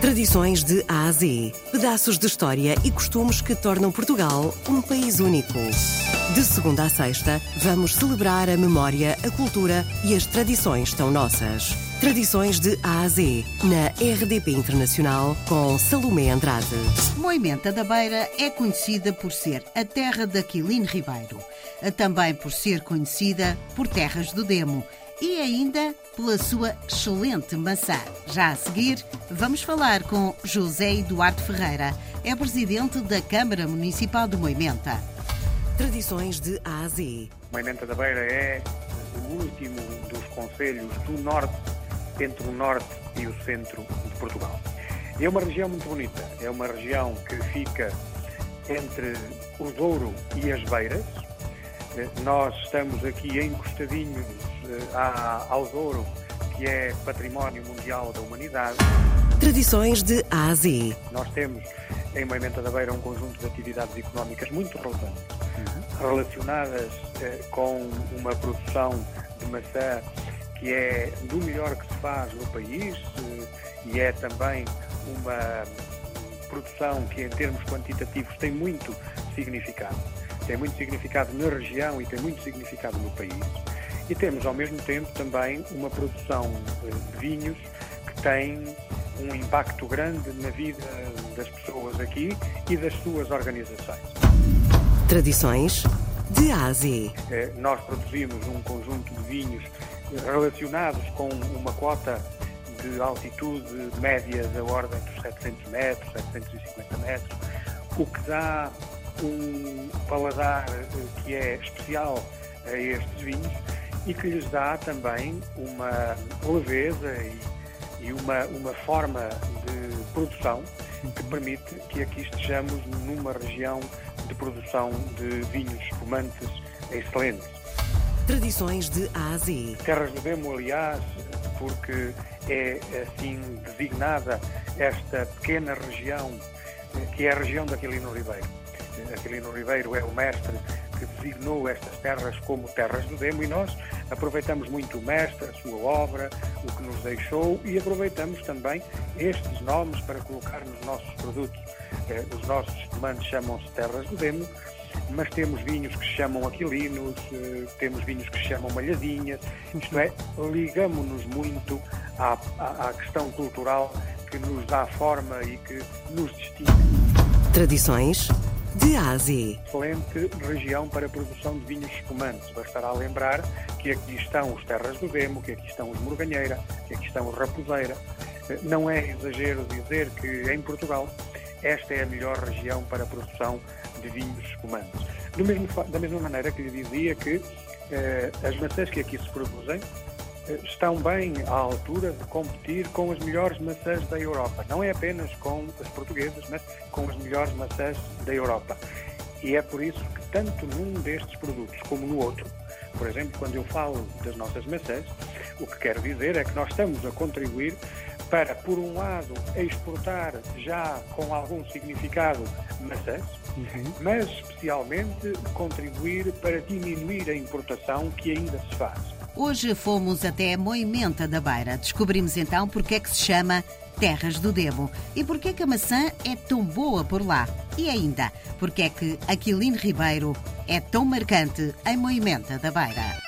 Tradições de A a Z. Pedaços de história e costumes que tornam Portugal um país único. De segunda a sexta, vamos celebrar a memória, a cultura e as tradições tão nossas. Tradições de A a Z, na RDP Internacional, com Salomé Andrade. Moimenta da Beira é conhecida por ser a terra de Aquilino Ribeiro, também por ser conhecida por Terras do Demo e ainda pela sua excelente maçã. Já a seguir, vamos falar com José Eduardo Ferreira, é presidente da Câmara Municipal de Moimenta. Tradições de A a Z. Moimenta da Beira é o último dos conselhos do norte, entre o norte e o centro de Portugal. É uma região muito bonita, é uma região que fica entre o Douro e as Beiras. Nós estamos aqui encostadinhos ao Douro, que é Património Mundial da Humanidade. Tradições de A a Z. Nós temos em Moimenta da Beira um conjunto de atividades económicas muito relevantes, uhum. relacionadas eh, com uma produção de maçã que é do melhor que se faz no país eh, e é também uma produção que em termos quantitativos tem muito significado. Tem muito significado na região e tem muito significado no país. E temos ao mesmo tempo também uma produção de vinhos que tem um impacto grande na vida das pessoas aqui e das suas organizações. Tradições de A a Z. Nós produzimos um conjunto de vinhos relacionados com uma cota de altitude média da ordem dos 700 metros, 750 metros, o que dá um paladar que é especial a estes vinhos e que lhes dá também uma leveza e, e uma, uma forma de produção que permite que aqui estejamos numa região de produção de vinhos espumantes excelentes. Tradições de A a Z. Terras do Demo, aliás, porque é assim designada esta pequena região que é a região de Aquilino Ribeiro. Aquilino Ribeiro é o mestre que designou estas terras como terras do Demo e nós aproveitamos muito o mestre, a sua obra, o que nos deixou e aproveitamos também estes nomes para colocar nos nossos produtos. Os nossos espumantes chamam-se terras do Demo, mas temos vinhos que se chamam aquilinos, temos vinhos que se chamam malhadinhas, isto é, ligamos-nos muito à, à, à questão cultural que nos dá forma e que nos distingue. Tradições de A a Z. Excelente região para a produção de vinhos espumantes. Bastará lembrar que aqui estão os Terras do Demo, que aqui estão os Morganheira, que aqui estão os Raposeira. Não é exagero dizer que em Portugal esta é a melhor região para a produção de vinhos espumantes. Mesmo, da mesma maneira que lhe dizia que eh, as maçãs que aqui se produzem estão bem à altura de competir com as melhores maçãs da Europa. Não é apenas com as portuguesas, mas com as melhores maçãs da Europa. E é por isso que, tanto num destes produtos como no outro, por exemplo, quando eu falo das nossas maçãs, o que quero dizer é que nós estamos a contribuir para, por um lado, exportar já com algum significado maçãs, uhum. mas especialmente contribuir para diminuir a importação que ainda se faz. Hoje fomos até Moimenta da Beira. Descobrimos então porque é que se chama Terras do Demo e porque é que a maçã é tão boa por lá. E ainda, porque é que Aquilino Ribeiro é tão marcante em Moimenta da Beira.